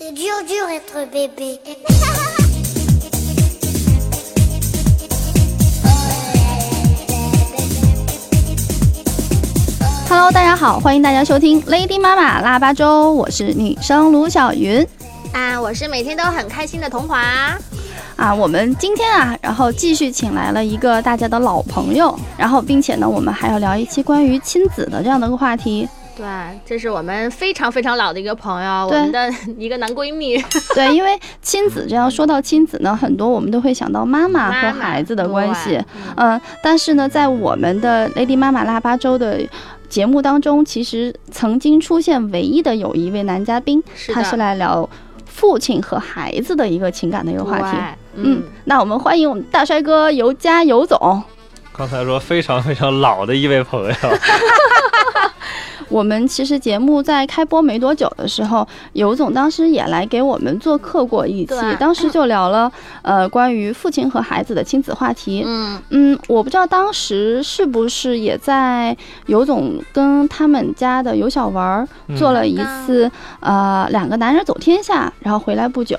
C'est dur, dur être bébé. Hello，大家好，欢迎大家收听 Lady 妈妈腊八粥，我是女生卢小云啊，我是每天都很开心的童华啊。我们今天啊，然后继续请来了一个大家的老朋友，然后并且呢，我们还要聊一期关于亲子的这样的一个话题。对，这是我们非常非常老的一个朋友，我们的一个男闺蜜。对，因为亲子这样说到亲子呢，很多我们都会想到妈妈和孩子的关系。嗯，但是呢，在我们的 Lady 妈妈腊八粥的节目当中，其实曾经出现唯一的有一位男嘉宾，他是来聊父亲和孩子的一个情感的一个话题。嗯，那我们欢迎我们大帅哥尤佳尤总。刚才说非常非常老的一位朋友。我们其实节目在开播没多久的时候，尤总当时也来给我们做客过一期，当时就聊了 呃关于父亲和孩子的亲子话题。嗯嗯，我不知道当时是不是也在尤总跟他们家的尤小文做了一次呃两个男人走天下，然后回来不久。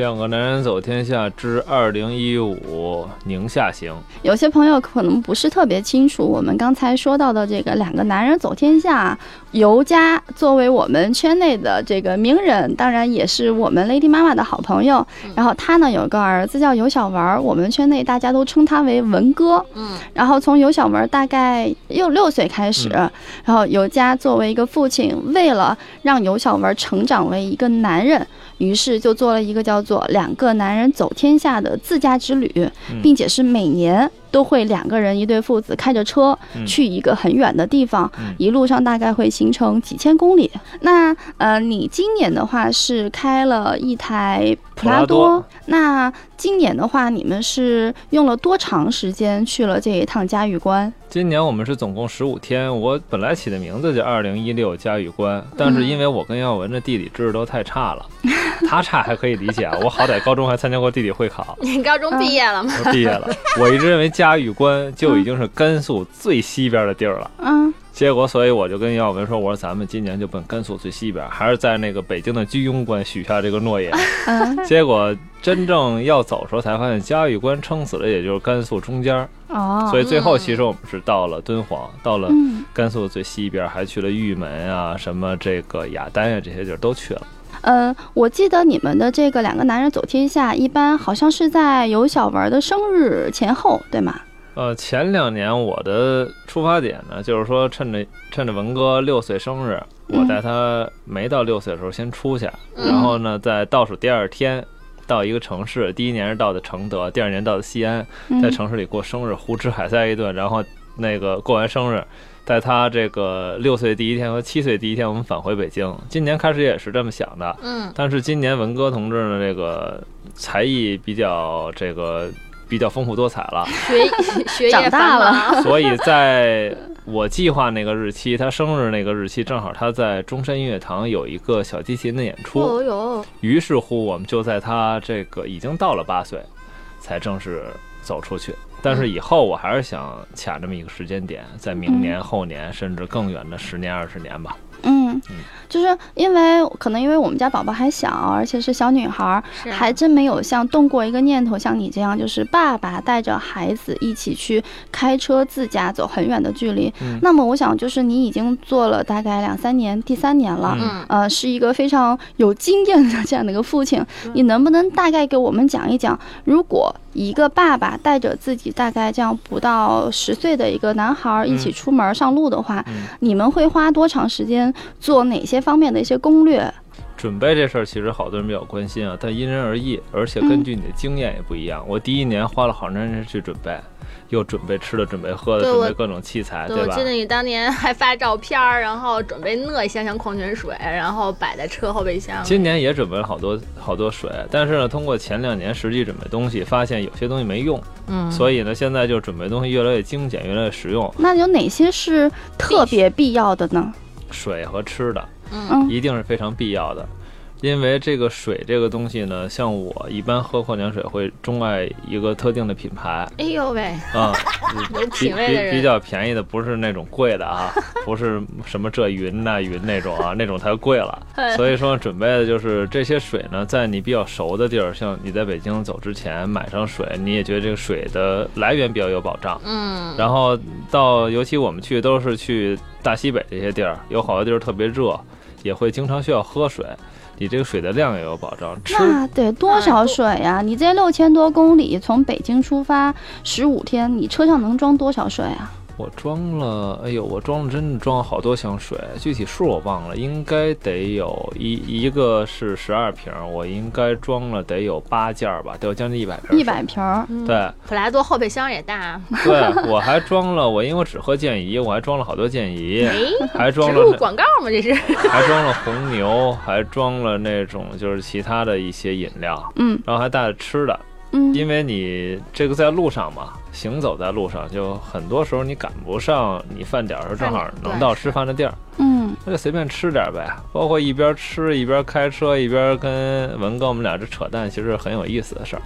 两个男人走天下之二零一五宁夏行，有些朋友可能不是特别清楚，我们刚才说到的这个两个男人走天下，尤佳作为我们圈内的这个名人，当然也是我们 Lady 妈妈的好朋友。然后他呢有个儿子叫尤小文，我们圈内大家都称他为文哥。嗯，然后从尤小文大概又六岁开始，然后尤佳作为一个父亲，为了让尤小文成长为一个男人。于是就做了一个叫做“两个男人走天下”的自驾之旅，并且是每年都会两个人一对父子开着车去一个很远的地方，一路上大概会行程几千公里。那呃，你今年的话是开了一台普拉多，那今年的话你们是用了多长时间去了这一趟嘉峪关？今年我们是总共十五天，我本来起的名字叫二零一六嘉峪关，但是因为我跟耀文的地理知识都太差了，他差还可以理解啊，我好歹高中还参加过地理会考。你高中毕业了吗？毕业了。我一直认为嘉峪关就已经是甘肃最西边的地儿了。嗯。结果，所以我就跟耀文说：“我说咱们今年就奔甘肃最西边，还是在那个北京的居庸关许下这个诺言。”结果真正要走的时候，才发现嘉峪关撑死了，也就是甘肃中间。哦。所以最后其实我们是到了敦煌，到了甘肃最西边，还去了玉门啊，什么这个雅丹呀，这些地儿都去了。嗯，我记得你们的这个两个男人走天下，一般好像是在有小文的生日前后，对吗？呃，前两年我的出发点呢，就是说趁着趁着文哥六岁生日，我带他没到六岁的时候先出去，然后呢，在倒数第二天到一个城市，第一年是到的承德，第二年到的西安，在城市里过生日，胡吃海塞一顿，然后那个过完生日，在他这个六岁第一天和七岁第一天，我们返回北京。今年开始也是这么想的，嗯，但是今年文哥同志呢，这个才艺比较这个。比较丰富多彩了，学学业长大了，所以在我计划那个日期，他生日那个日期，正好他在中山音乐堂有一个小提琴的演出。哦哟，于是乎我们就在他这个已经到了八岁，才正式走出去。但是以后我还是想卡这么一个时间点，在明年、后年，甚至更远的十年、二十年吧。嗯，就是因为可能因为我们家宝宝还小，而且是小女孩，还真没有像动过一个念头，像你这样，就是爸爸带着孩子一起去开车自驾走很远的距离。那么我想，就是你已经做了大概两三年，第三年了，呃，是一个非常有经验的这样的一个父亲，你能不能大概给我们讲一讲，如果一个爸爸带着自己大概这样不到十岁的一个男孩一起出门上路的话，你们会花多长时间？做哪些方面的一些攻略？准备这事儿其实好多人比较关心啊，但因人而异，而且根据你的经验也不一样。我第一年花了好长时间去准备。又准备吃的，准备喝的，准备各种器材，对吧？我记得你当年还发照片儿，然后准备那一箱箱矿泉水，然后摆在车后备箱。今年也准备了好多好多水，但是呢，通过前两年实际准备东西，发现有些东西没用，嗯，所以呢，现在就准备东西越来越精简，越来越实用。那有哪些是特别必要的呢？水和吃的，嗯，一定是非常必要的。因为这个水这个东西呢，像我一般喝矿泉水会钟爱一个特定的品牌。哎呦喂，啊，有比品味的人比比较便宜的，不是那种贵的啊，不是什么这云那云那种啊，那种太贵了。所以说准备的就是这些水呢，在你比较熟的地儿，像你在北京走之前买上水，你也觉得这个水的来源比较有保障。嗯，然后到尤其我们去都是去大西北这些地儿，有好多地儿特别热，也会经常需要喝水，你这个水的量也有保障。那得多少水呀、你这六千多公里从北京出发十五天，你车上能装多少水啊？我装了，哎呦，我装了，真的装了好多箱水，具体数我忘了，应该得有一一个是十二瓶，我应该装了得有八件儿吧，得有将近一百瓶。一百。瓶儿。对普拉多后备箱也大，对，我还装了，我因为我只喝健怡，我还装了好多健怡，哎，还装植入了广告吗？这是？还装了红牛，还装了那种就是其他的一些饮料，嗯然后还带了吃的，嗯，因为你这个在路上嘛，行走在路上，就很多时候你赶不上你饭点儿时候正好能到吃饭的地儿，嗯那就随便吃点儿呗。包括一边吃一边开车，一边跟文哥我们俩这扯淡，其实很有意思的事儿。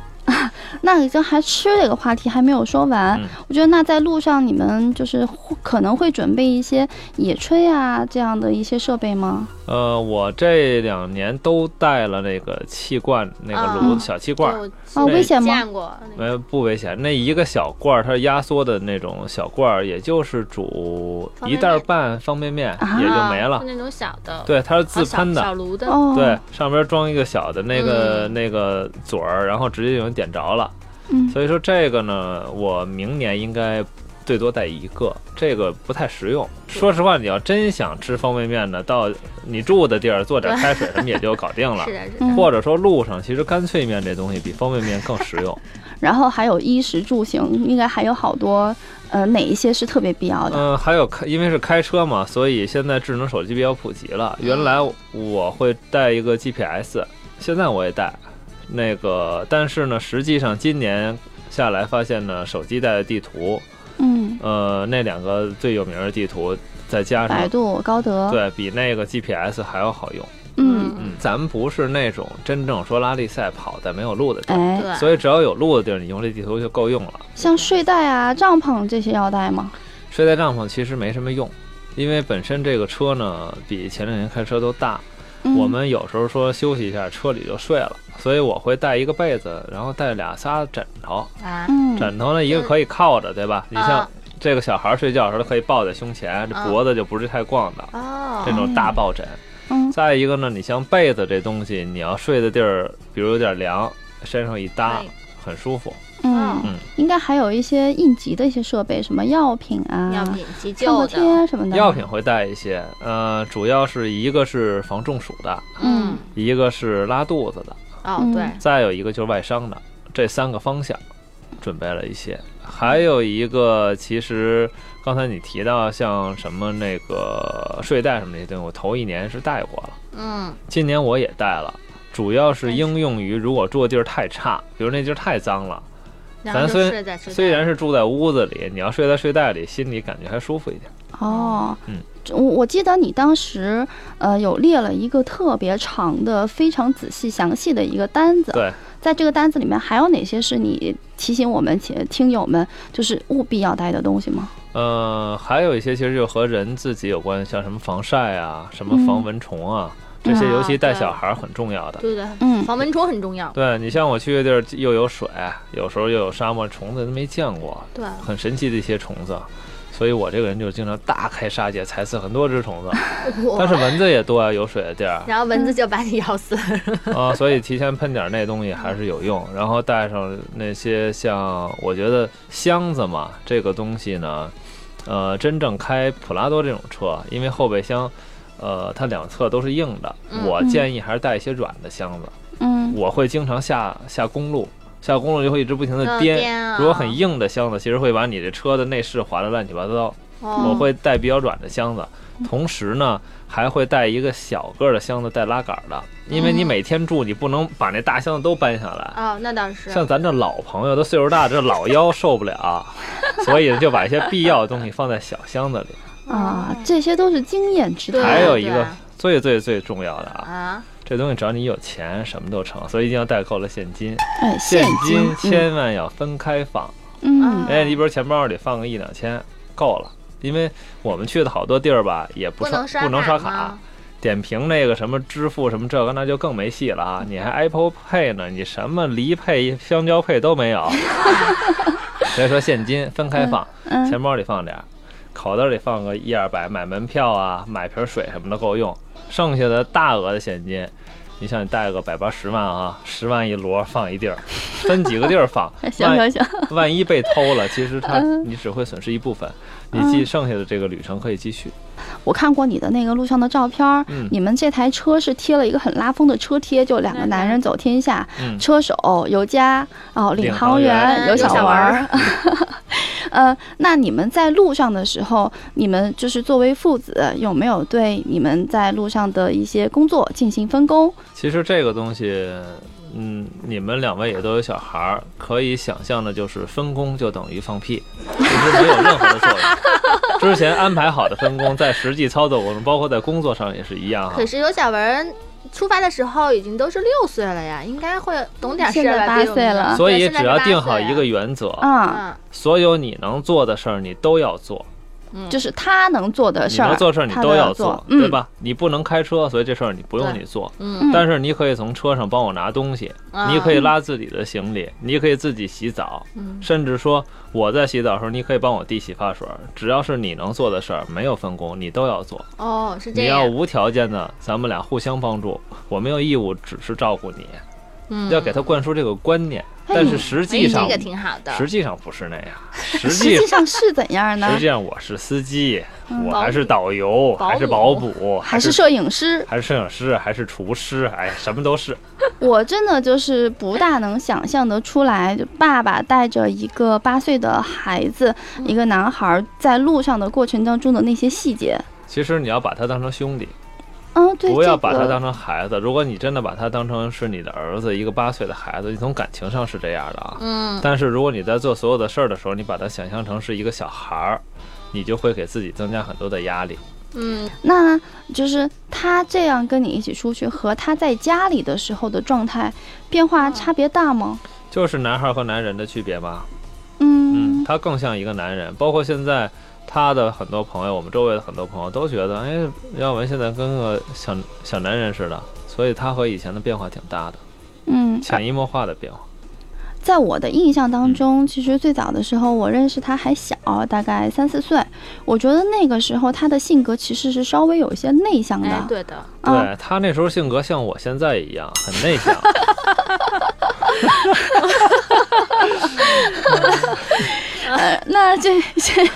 那这还吃这个话题还没有说完，嗯我觉得那在路上你们就是会可能会准备一些野炊啊这样的一些设备吗？呃，我这两年都带了那个气罐，那个炉小气罐儿，我哦，危险吗？见过，呃，不危险。那一个小罐儿，它压缩的那种小罐儿，也就是煮一袋儿方便面半方便面，啊也就没了是。那种小的，对，它是自喷的，小炉的，哦，对，，上边装一个小的那个、嗯那个嘴儿，然后直接就能点着了。嗯所以说这个呢，我明年应该最多带一个，这个不太实用。说实话，你要真想吃方便面呢，到你住的地儿做点开水什么也就搞定了 是。的，是的，嗯或者说路上，其实干脆面这东西比方便面更实用。然后还有衣食住行，应该还有好多，呃，哪一些是特别必要的？嗯，还有开，因为是开车嘛，所以现在智能手机比较普及了。原来我会带一个 GPS，现在我也带那个，但是呢，实际上今年下来发现呢，手机带的地图，嗯，呃，那两个最有名的地图，再加上百度、高德，对比那个 GPS 还要好用。嗯，嗯，咱们不是那种真正说拉力赛跑在没有路的地儿，哎，对，所以只要有路的地儿，你用这地图就够用了。像睡袋啊、帐篷这些要带吗？睡袋帐篷其实没什么用，因为本身这个车呢比前两年开车都大，嗯、我们有时候说休息一下，车里就睡了，所以我会带一个被子，然后带俩仨枕头。啊，嗯，枕头呢，一个可以靠着，对吧？你像啊这个小孩睡觉的时候，他可以抱在胸前，这啊脖子就不是太光的，哦这，种大抱枕。嗯再一个呢，你像被子这东西，你要睡的地儿，比如有点凉，身上一搭哎，很舒服。嗯嗯。应该还有一些应急的一些设备，什么药品啊、药品急创可救的，贴什么的。药品会带一些，呃，主要是一个是防中暑的，嗯。一个是拉肚子的，哦，嗯。对，再有一个就是外伤的，这三个方向准备了一些。还有一个，其实刚才你提到像什么那个睡袋什么那些东西，我头一年是带过了，嗯，今年我也带了，主要是应用于如果住的地儿太差，比如那地儿太脏了，咱虽虽然是住在屋子里，你要睡在睡袋里，心里感觉还舒服一点。哦，嗯，我我记得你当时呃有列了一个特别长的、非常仔细详细的一个单子。对，在这个单子里面还有哪些是你提醒我们且听友们就是务必要带的东西吗？呃，还有一些其实就和人自己有关，像什么防晒啊，什么防嗯蚊虫啊，这些啊尤其带小孩儿很重要的。对对，嗯防蚊虫很重要，对你像我去的地儿又有水，有时候又有沙漠，虫子都没见过，对，很神奇的一些虫子。所以我这个人就经常大开杀戒，踩死很多只虫子。但是蚊子也多啊，有水的地儿然后蚊子就把你咬死了，啊，所以提前喷点那东西还是有用。然后带上那些像我觉得箱子嘛，这个东西呢，呃，真正开普拉多这种车，因为后备箱，呃，它两侧都是硬的，嗯我建议还是带一些软的箱子。嗯我会经常下下公路，下公路就会一直不停的嗯颠。如果很硬的箱子，其实会把你这车的内饰划得乱七八糟。哦我会带比较软的箱子，同时呢还会带一个小个儿的箱子带拉杆儿的，因为你嗯每天住，你不能把那大箱子都搬下来。哦，那倒是，像咱这老朋友都岁数大，这老腰受不了，所以就把一些必要的东西放在小箱子里。啊，这些都是经验之对谈。还有一个最最最重要的啊，啊，这东西只要你有钱，什么都成，所以一定要带够了现金。哎，现金，千万要分开放。嗯，哎，你比如钱包里放个一两千够了，因为我们去的好多地儿吧，也不刷不能刷不能刷卡。点评那个什么支付什么这个那就更没戏了啊！你还 Apple Pay 呢，你什么梨配、香蕉配都没有。所以说现金分开放，嗯钱包里放点儿，口袋里放个一二百，买门票啊、买瓶水什么的够用。剩下的大额的现金，你像你带个百八十万啊，十万一摞放一地儿，分几个地儿放 行万行行，万一被偷了，其实它嗯你只会损失一部分，你继剩下的这个旅程可以继续。我看过你的那个路上的照片儿，嗯你们这台车是贴了一个很拉风的车贴，就两个男人走天下，嗯，车手尤佳哦，领领航航员员尤小文儿。呃，那你们在路上的时候，你们就是作为父子，有没有对你们在路上的一些工作进行分工？其实这个东西，嗯，你们两位也都有小孩儿，可以想象的就是分工就等于放屁，其实没有任何的作用。之前安排好的分工，在实际操作我们，包括在工作上也是一样哈可。是有小文出发的时候已经都是六岁了呀，应该会懂点事现在儿吧？八岁了所以只要定好一个原则，啊，嗯所有你能做的事儿你都要做，嗯，就是他能做的事儿，能做的事儿你都要做，对嗯？吧？你不能开车，所以这事儿你不用你做。嗯，但是你可以从车上帮我拿东西，啊你可以拉自己的行李，你可以自己洗澡，嗯甚至说我在洗澡的时候，你可以帮我递洗发水。只要是你能做的事儿，没有分工，你都要做。哦，是这样，你要无条件的，咱们俩互相帮助，我没有义务只是照顾你，嗯要给他灌输这个观念。哎但是实哎际上这，个挺好的，实际上不是那样，实实际际上是怎样呢实？际上我是司机，嗯我还是导游，还是保姆，还是摄影师？还是摄影师，还是厨师，哎，什么都是。我真的就是不大能想象得出来，就爸爸带着一个八岁的孩子，嗯一个男孩在路上的过程当中的那些细节。其实你要把他当成兄弟，嗯，对，不要把他当成孩子。如果你真的把他当成是你的儿子，一个八岁的孩子，你从感情上是这样的啊。嗯，但是如果你在做所有的事儿的时候，你把他想象成是一个小孩儿，你就会给自己增加很多的压力。嗯，那就是他这样跟你一起出去，和他在家里的时候的状态变化差别大吗？就是男孩和男人的区别吧。嗯，嗯他更像一个男人。包括现在他的很多朋友，我们周围的很多朋友都觉得，哎，耀文现在跟个小小男人似的。所以他和以前的变化挺大的，嗯，潜移默化的变化。在我的印象当中，其实最早的时候我认识他还小，大概三四岁。我觉得那个时候他的性格其实是稍微有一些内向的。哎，对的，啊对他那时候性格像我现在一样，很内向。呃，那这这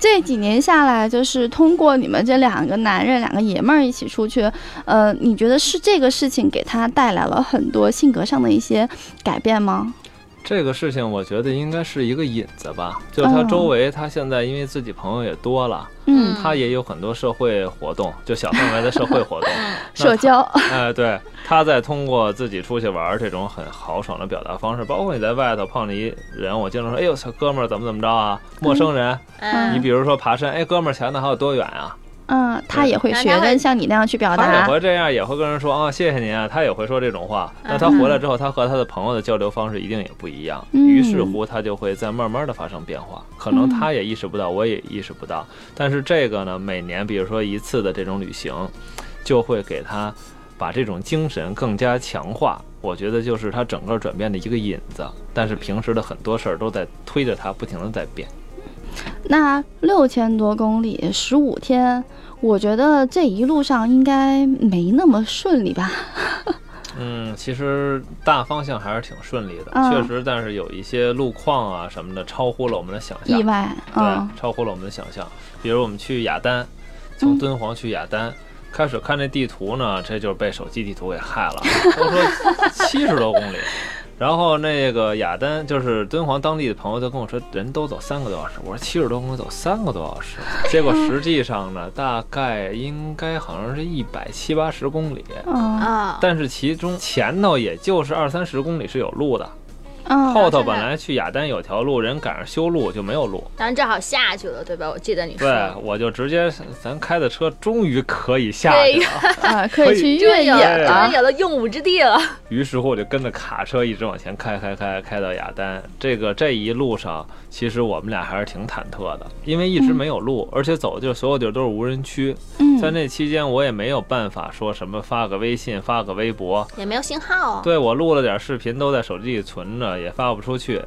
这几年下来，就是通过你们这两个男人、两个爷们儿一起出去，呃，你觉得是这个事情给他带来了很多性格上的一些改变吗？这个事情我觉得应该是一个引子吧，就是他嗯周围，他现在因为自己朋友也多了，嗯，他也有很多社会活动，就小范围的社会活动。社交，哎，对，他在通过自己出去玩儿这种很豪爽的表达方式，包括你在外头碰着一人，我经常说，哎呦，小哥们儿怎么怎么着啊？陌生人，嗯你比如说爬山，哎，哥们儿前头还有多远啊？嗯，他也会学像你那样去表达他也达。会这样，也会跟人说啊，谢谢您啊，他也会说这种话。那他回来之后，他和他的朋友的交流方式一定也不一样，嗯于是乎他就会在慢慢的发生变化。可能他也意识不到，我也意识不到。但是这个呢，每年比如说一次的这种旅行，就会给他把这种精神更加强化。我觉得就是他整个转变的一个引子。但是平时的很多事儿都在推着他不停的在变。那六千多公里，十五天，我觉得这一路上应该没那么顺利吧？嗯，其实大方向还是挺顺利的，嗯确实，但是有一些路况啊什么的超乎了我们的想象意。外，嗯对，超乎了我们的想象。比如我们去雅丹，从敦煌去雅丹，开始看这地图呢，这就是被手机地图给害了，都说七十多公里。然后那个雅丹就是敦煌当地的朋友就跟我说，人都走三个多小时。我说七十多公里走三个多小时，结果实际上呢，大概应该好像是一百七八十公里，嗯啊，但是其中前头也就是二三十公里是有路的。嗯，后头本来去雅丹有条路，人赶上修路就没有路。咱正好下去了，对吧？我记得你说对，我就直接咱开的车终于可以下去了。啊，可以去越野了于。有了用武之地了。于是乎，我就跟着卡车一直往前开，开，开，开到雅丹。这个这一路上，其实我们俩还是挺忐忑的，因为一直没有路，而且走的就是所有地儿都是无人区。嗯在嗯，那期间，我也没有办法说什么发个微信、发个微博。也没有信号，对我录了点视频，都在手机里存着，也发不出去，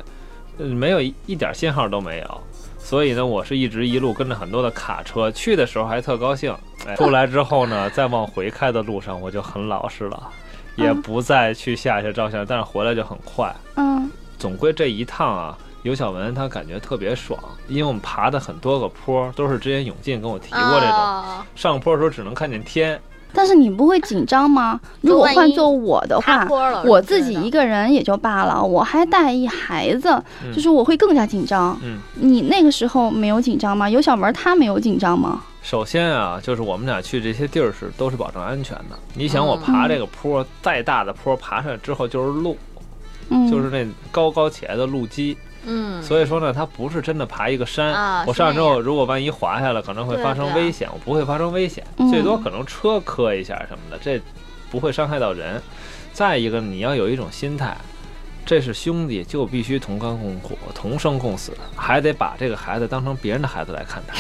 嗯没有一一点信号都没有。所以呢，我是一直一路跟着很多的卡车，去的时候还特高兴。哎，出来之后呢，再往回开的路上，我就很老实了，也嗯不再去下去照相，但是回来就很快。嗯总归这一趟啊，尤小文他感觉特别爽，因为我们爬的很多个坡都是之前永进跟我提过这种，哦上坡的时候只能看见天，但是你不会紧张吗？如果换做我的话，我自己一个个人也就罢了，我还带一孩子，嗯就是我会更加紧张。嗯。你那个时候没有紧张吗？有小文他没有紧张吗？首先啊，就是我们俩去这些地儿是都是保证安全的。你想，我嗯爬这个坡，再大的坡爬上来之后就是路，嗯，就是那高高起来的路基。嗯，所以说呢，它不是真的爬一个山。啊我上去之后，如果万一滑下来，可能会发生危险。我不会发生危险，嗯最多可能车磕一下什么的，这不会伤害到人。再一个，你要有一种心态。这是兄弟，就必须同甘共苦、同生共死，还得把这个孩子当成别人的孩子来看待。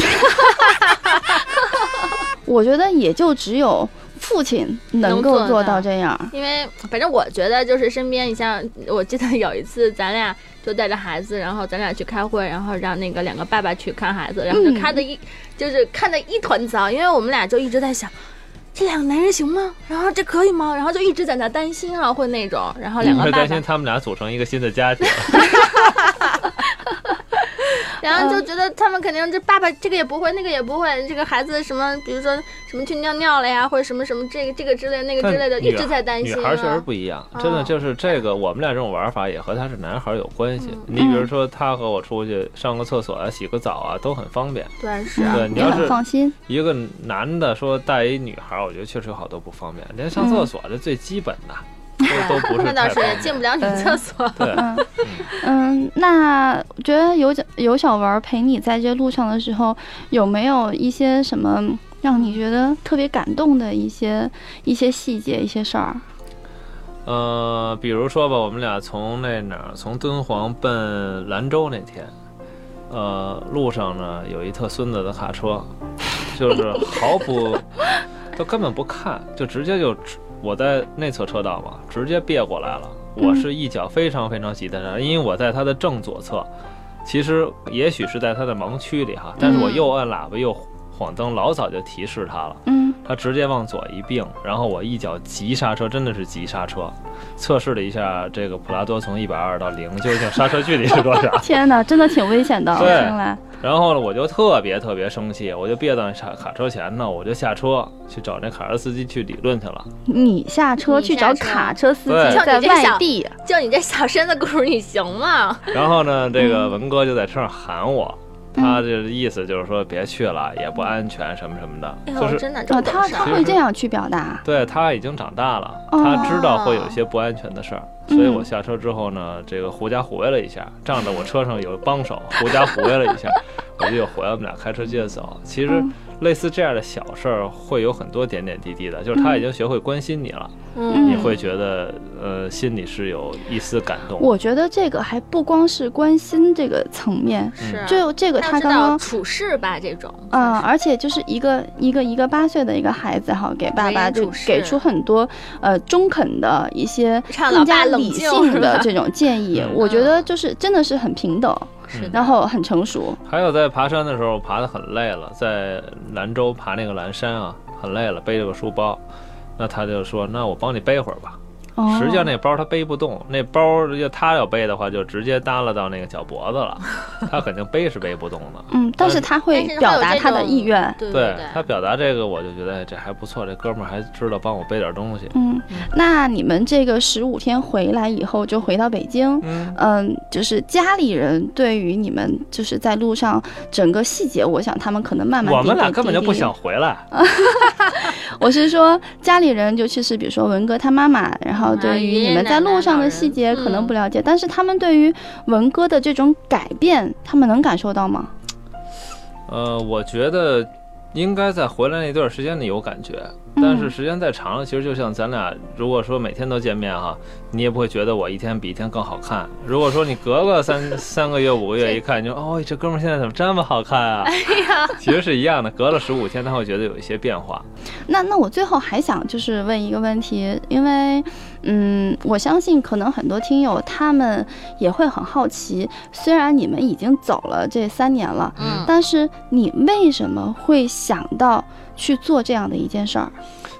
我觉得也就只有父亲能够做到到这样。因为反正我觉得就是身边，你像我记得有一次咱俩就带着孩子，然后咱俩去开会，然后让那个两个爸爸去看孩子，然后就嗯看的一、就是看的一团糟，因为我们俩就一直在想。这两个男人行吗？然后这可以吗？然后就一直在那担心啊，会那种。然后两个爸爸会担心他们俩组成一个新的家庭。然后就觉得他们肯定这爸爸这个也不会，那个也不会，这个孩子什么，比如说什么去尿尿了呀，或者什么什么这个这个之类那个之类的，一直在担心、啊。女孩确实不一样，真的哦就是这个，我们俩这种玩法也和他是男孩有关系。嗯你比如说，他和我出去上个厕所啊、洗个澡啊，都很方便。对是对你要是放心。一个男的说带一女孩，我觉得确实有好多不方便，连上厕所这最基本的都 都不是那倒是进不了女厕所。对，嗯。嗯，那我觉得有有小文陪你在这路上的时候，有没有一些什么让你觉得特别感动的一些一些细节、一些事儿？呃，比如说吧，我们俩从那哪儿，从敦煌奔兰州那天，呃，路上呢有一特孙子的卡车，就是毫不，都根本不看，就直接就我在内侧车道嘛，直接别过来了。我是一脚非常非常急的刹，因为我在它的正左侧，其实也许是在它的盲区里哈，但是我嗯右按喇叭又晃灯，老早就提示它了。嗯他直接往左一并，然后我一脚急刹车，真的是急刹车。测试了一下这个普拉多从一百二到零，究竟刹车距离是多少？天哪，真的挺危险的，对。然后呢，我就特别特别生气，我就别到卡卡车前呢，我就下车去找那卡车司机去理论去了。你下车去找卡车司机在就你这小外地，就你这小身子骨，你行吗？然后呢，这个嗯文哥就在车上喊我，他的意思就是说别去了，也不安全什么什么的，哎呦，就是真的这呃，么懂事儿他他会这样去表达。对他已经长大了，哦。他知道会有一些不安全的事儿，嗯。所以我下车之后呢，这个狐假虎威了一下，仗着我车上有帮手，狐假虎威了一下，我就又回来，我们俩开车接着走。其实嗯类似这样的小事儿会有很多点点滴滴的，就是他已经学会关心你了，嗯。你会觉得呃心里是有一丝感动。我觉得这个还不光是关心这个层面，是就这个他刚刚。处事吧，这种。嗯，而且就是一个一个一个八岁的一个孩子哈，给爸爸就给出很多呃中肯的一些更加理性的这种建议嗯，我觉得就是真的是很平等，是然后很成熟。还有在爬山的时候，爬得很累了，在兰州爬那个蓝山啊，很累了，背着个书包，那他就说：“那我帮你背会儿吧。”哦实际上那包他背不动，那包要他要背的话，就直接耷拉到那个脚脖子了，他肯定背是背不动的。嗯，但是他会表达他的意愿。对对对他表达这个，我就觉得哎这还不错，这哥们儿还知道帮我背点东西。嗯，那你们这个十五天回来以后就回到北京，嗯，嗯，就是家里人对于你们就是在路上整个细节，我想他们可能慢慢我们俩根本就不想回来。我是说家里人，尤其是比如说文哥他妈妈，然后后对于你们在路上的细节可能不了解，但是他们对于文哥的这种改变，他们能感受到吗？呃，我觉得应该在回来那段时间里有感觉，但是时间再长了，其实就像咱俩如果说每天都见面哈，你也不会觉得我一天比一天更好看。如果说你隔个三 三个月、五个月一看，你就哦，这哥们儿现在怎么这么好看啊？哎呀 其实是一样的，隔了十五天他会觉得有一些变化。那那我最后还想就是问一个问题，因为嗯，我相信可能很多听友他们也会很好奇，虽然你们已经走了这三年了，嗯但是你为什么会想到去做这样的一件事儿？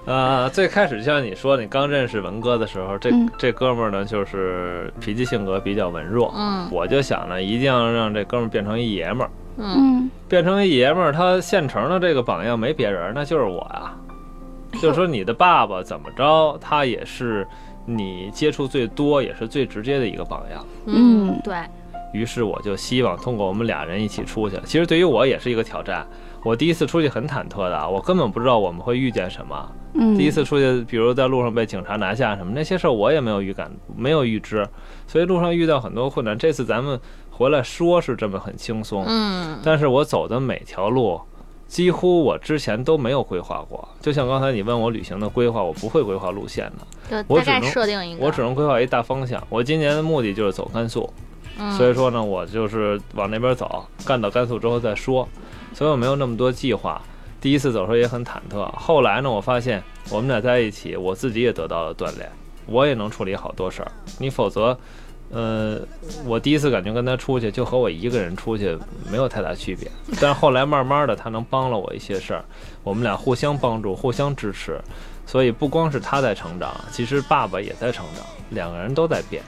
呃，最开始就像你说，你刚认识文哥的时候，这、嗯这哥们儿呢，就是脾气性格比较文弱，嗯我就想呢，一定要让这哥们儿变成一爷们儿。嗯嗯变成一爷们儿，他现成的这个榜样没别人，那就是我呀。就是说，你的爸爸怎么着，他也是你接触最多，也是最直接的一个榜样。嗯对，于是我就希望通过我们俩人一起出去。其实对于我也是一个挑战。我第一次出去很忐忑的啊，我根本不知道我们会遇见什么。嗯，第一次出去，比如在路上被警察拿下什么那些事儿，我也没有预感，没有预知，所以路上遇到很多困难。这次咱们回来说是这么很轻松，嗯但是我走的每条路，几乎我之前都没有规划过。就像刚才你问我旅行的规划，我不会规划路线的，我只能设定一个，我只能规划一大方向。我今年的目的就是走甘肃，所以说呢，我就是往那边走，干到甘肃之后再说，所以我没有那么多计划。第一次走的时候也很忐忑，后来呢，我发现我们俩在一起，我自己也得到了锻炼，我也能处理好多事儿。你否则，呃，我第一次感觉跟他出去，就和我一个人出去没有太大区别。但是后来慢慢的，他能帮了我一些事儿，我们俩互相帮助，互相支持，所以不光是他在成长，其实爸爸也在成长，两个人都在变。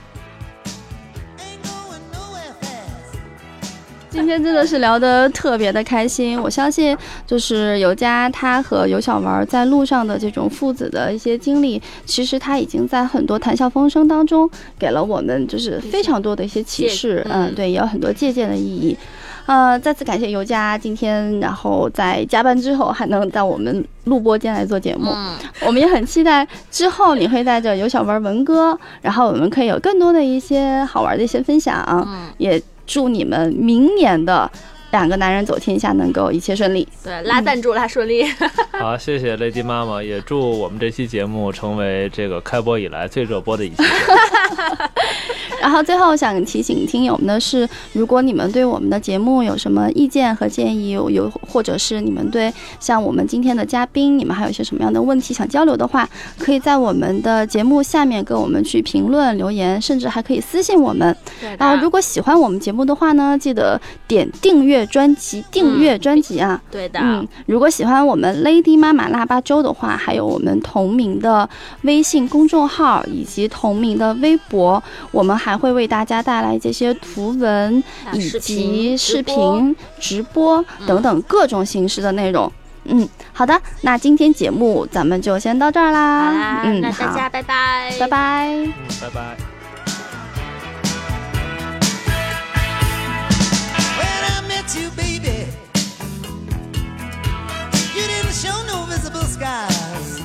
今天真的是聊得特别的开心，我相信就是尤佳他和尤小丸在路上的这种父子的一些经历，其实他已经在很多谈笑风生当中给了我们就是非常多的一些启示，借嗯，嗯。对，也有很多借鉴的意义。呃，再次感谢尤佳今天，然后在加班之后还能到我们录播间来做节目，嗯。我们也很期待之后你会带着尤小文文哥，然后我们可以有更多的一些好玩的一些分享。嗯，也祝你们明年的两个男人走天下能够一切顺利。对，拉赞助拉顺利，好，谢谢 Lady 妈妈，也祝我们这期节目成为这个开播以来最热播的一期节目。然后最后想提醒听友们的是，如果你们对我们的节目有什么意见和建议，有有或者是你们对像我们今天的嘉宾，你们还有一些什么样的问题想交流的话，可以在我们的节目下面跟我们去评论留言，甚至还可以私信我们。对然后如果喜欢我们节目的话呢，记得点订阅专辑，订阅专辑啊。对的，嗯，如果喜欢我们 Lady 妈妈腊八粥的话，还有我们同名的微信公众号以及同名的微博，我们还会为大家带来这些图文以及视频、直播等等各种形式的内容。嗯，好的，那今天节目咱们就先到这儿啦。啦，嗯，那大好，家拜拜，拜拜。嗯，拜拜。show no visible skies.